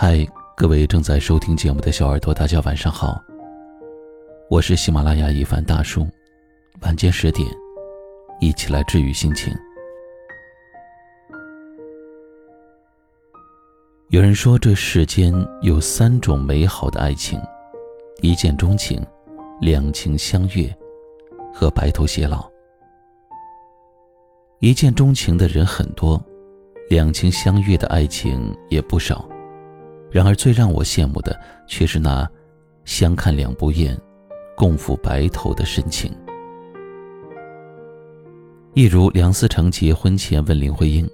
嗨，各位正在收听节目的小耳朵，大家晚上好。我是喜马拉雅一凡大叔，晚间十点，一起来治愈心情。有人说，这世间有三种美好的爱情：一见钟情、两情相悦和白头偕老。一见钟情的人很多，两情相悦的爱情也不少。然而，最让我羡慕的却是那相看两不厌、共赴白头的深情。一如梁思成结婚前问林徽因：“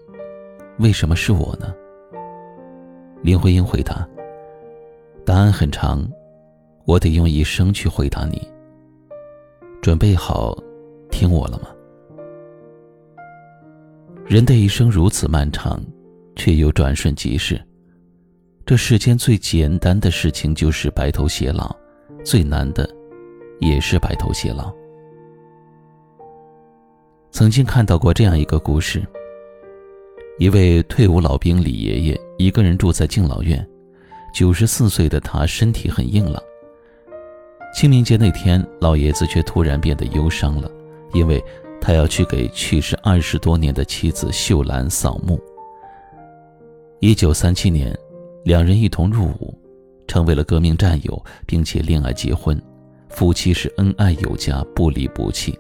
为什么是我呢？”林徽因回答：“答案很长，我得用一生去回答你。准备好听我了吗？”人的一生如此漫长，却又转瞬即逝。这世间最简单的事情就是白头偕老，最难的，也是白头偕老。曾经看到过这样一个故事：一位退伍老兵李爷爷一个人住在敬老院，九十四岁的他身体很硬朗。清明节那天，老爷子却突然变得忧伤了，因为他要去给去世二十多年的妻子秀兰扫墓。一九三七年。两人一同入伍，成为了革命战友，并且恋爱结婚，夫妻是恩爱有加，不离不弃。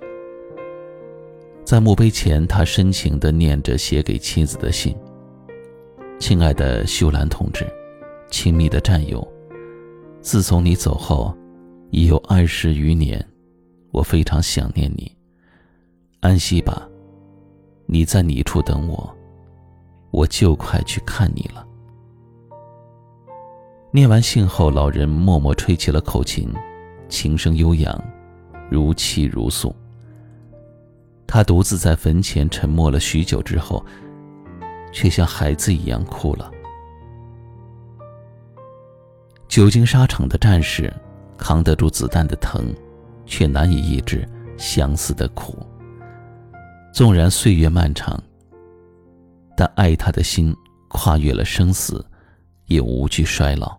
在墓碑前，他深情地念着写给妻子的信：“亲爱的秀兰同志，亲密的战友，自从你走后，已有二十余年，我非常想念你。安息吧，你在你处等我，我就快去看你了。”念完信后，老人默默吹起了口琴，琴声悠扬，如泣如诉。他独自在坟前沉默了许久之后，却像孩子一样哭了。久经沙场的战士，扛得住子弹的疼，却难以抑制相思的苦。纵然岁月漫长，但爱他的心跨越了生死，也无惧衰老。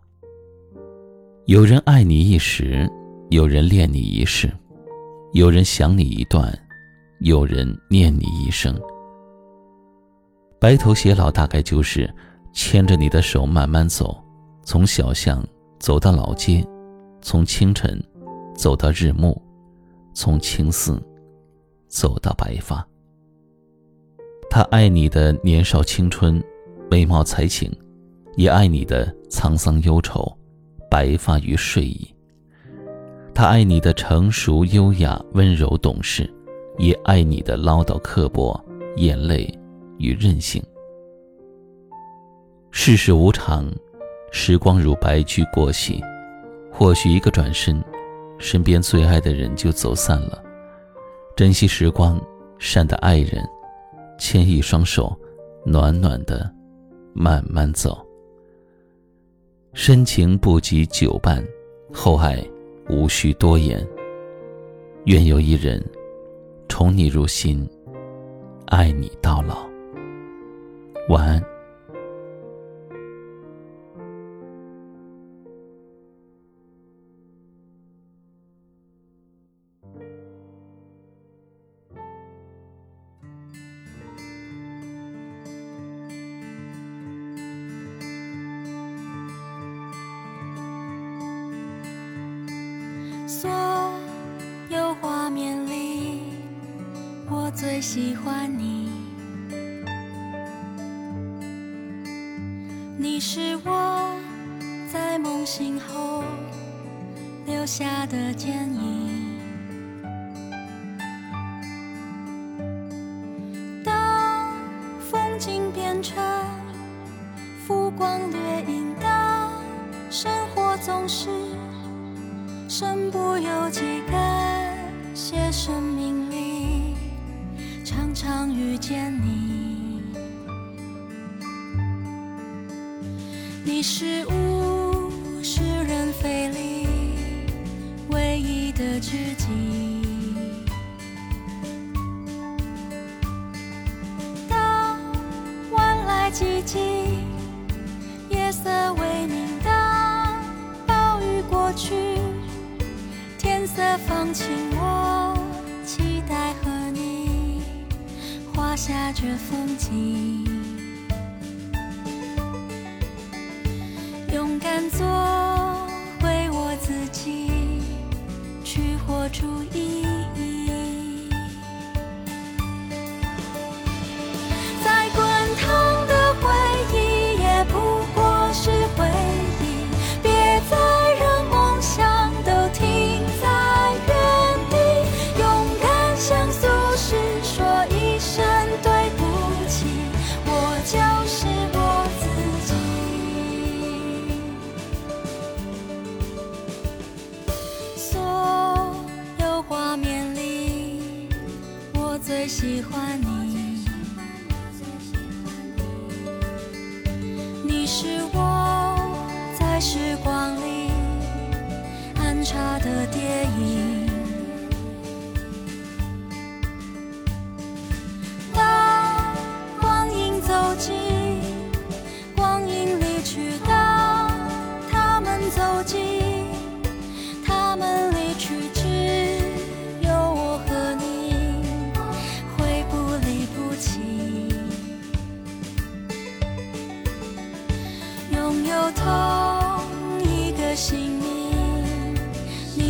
有人爱你一时，有人恋你一世，有人想你一段，有人念你一生。白头偕老大概就是牵着你的手慢慢走，从小巷走到老街，从清晨走到日暮，从青丝走到白发。他爱你的年少青春、美貌才情，也爱你的沧桑忧愁。白发与睡意。他爱你的成熟优雅、温柔懂事，也爱你的唠叨刻薄、眼泪与任性。世事无常，时光如白驹过隙，或许一个转身，身边最爱的人就走散了。珍惜时光，善待爱人，牵一双手，暖暖的，慢慢走。深情不及久伴，厚爱无需多言。愿有一人宠你入心，爱你到老。晚安。最喜欢你。你是我在梦醒后留下的剪影。当风景变成浮光掠影，当生活总是。身不由己，感谢生命里常常遇见你，你是物是人非里唯一的知己。当晚来寂静，夜色未明，当暴雨过去，天色放晴，我期待和。下着风景，勇敢做回我自己，去活出意义。喜欢你。你是我在时光里安插的电影。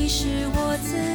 是我自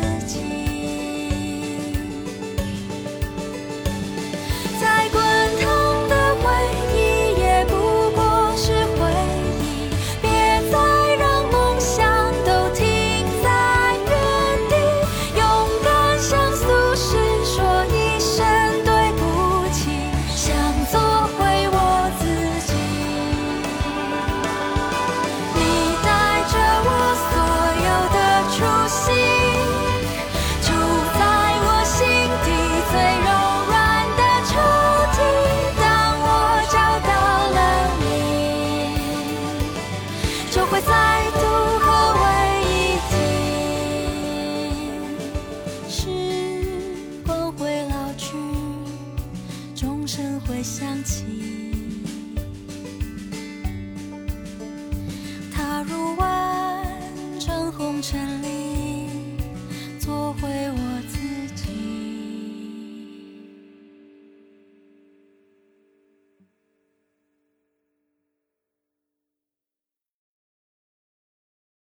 全力做回我。